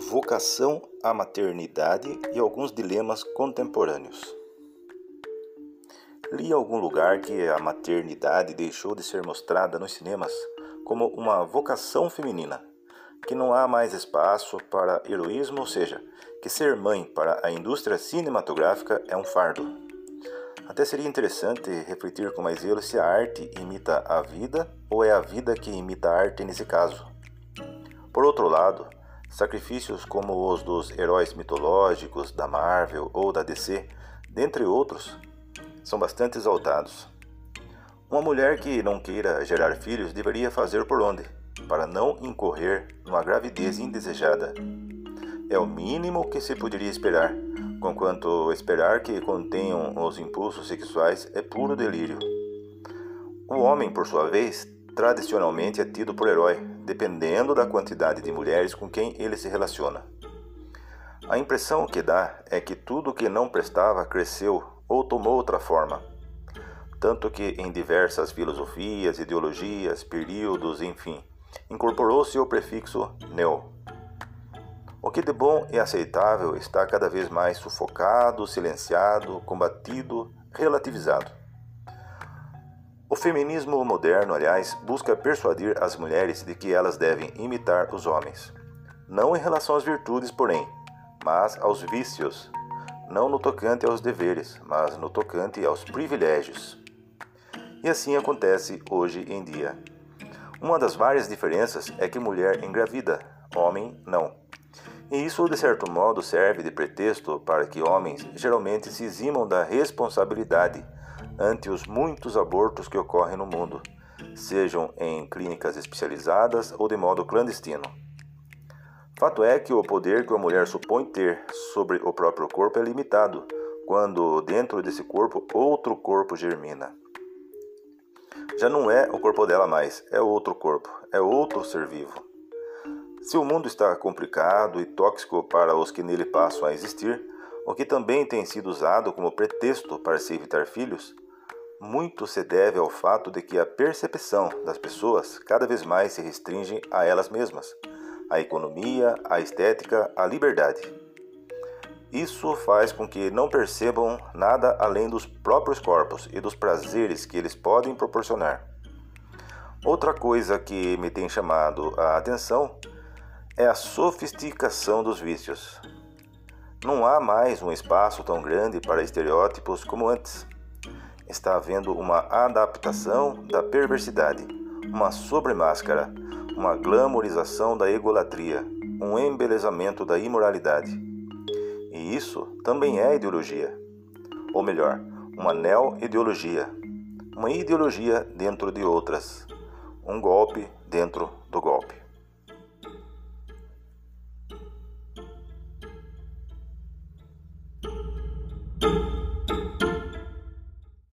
Vocação à maternidade e alguns dilemas contemporâneos. Li em algum lugar que a maternidade deixou de ser mostrada nos cinemas como uma vocação feminina, que não há mais espaço para heroísmo, ou seja, que ser mãe para a indústria cinematográfica é um fardo. Até seria interessante refletir com mais zelo se a arte imita a vida ou é a vida que imita a arte nesse caso. Por outro lado, Sacrifícios como os dos heróis mitológicos da Marvel ou da DC, dentre outros, são bastante exaltados. Uma mulher que não queira gerar filhos deveria fazer por onde, para não incorrer numa gravidez indesejada. É o mínimo que se poderia esperar, conquanto esperar que contenham os impulsos sexuais é puro delírio. O homem, por sua vez, tradicionalmente é tido por herói, dependendo da quantidade de mulheres com quem ele se relaciona. A impressão que dá é que tudo que não prestava cresceu ou tomou outra forma, tanto que em diversas filosofias, ideologias, períodos, enfim, incorporou-se o prefixo neo. O que de bom e aceitável está cada vez mais sufocado, silenciado, combatido, relativizado. Feminismo moderno, aliás, busca persuadir as mulheres de que elas devem imitar os homens, não em relação às virtudes, porém, mas aos vícios, não no tocante aos deveres, mas no tocante aos privilégios. E assim acontece hoje em dia. Uma das várias diferenças é que mulher engravida, homem não. E isso, de certo modo, serve de pretexto para que homens geralmente se eximam da responsabilidade ante os muitos abortos que ocorrem no mundo, sejam em clínicas especializadas ou de modo clandestino. Fato é que o poder que a mulher supõe ter sobre o próprio corpo é limitado, quando dentro desse corpo outro corpo germina. Já não é o corpo dela mais, é outro corpo, é outro ser vivo. Se o mundo está complicado e tóxico para os que nele passam a existir, o que também tem sido usado como pretexto para se evitar filhos, muito se deve ao fato de que a percepção das pessoas cada vez mais se restringe a elas mesmas, à economia, à estética, à liberdade. Isso faz com que não percebam nada além dos próprios corpos e dos prazeres que eles podem proporcionar. Outra coisa que me tem chamado a atenção é a sofisticação dos vícios. Não há mais um espaço tão grande para estereótipos como antes está havendo uma adaptação da perversidade, uma sobremáscara, uma glamorização da egolatria, um embelezamento da imoralidade. E isso também é ideologia. Ou melhor, uma neo-ideologia. Uma ideologia dentro de outras. Um golpe dentro do golpe.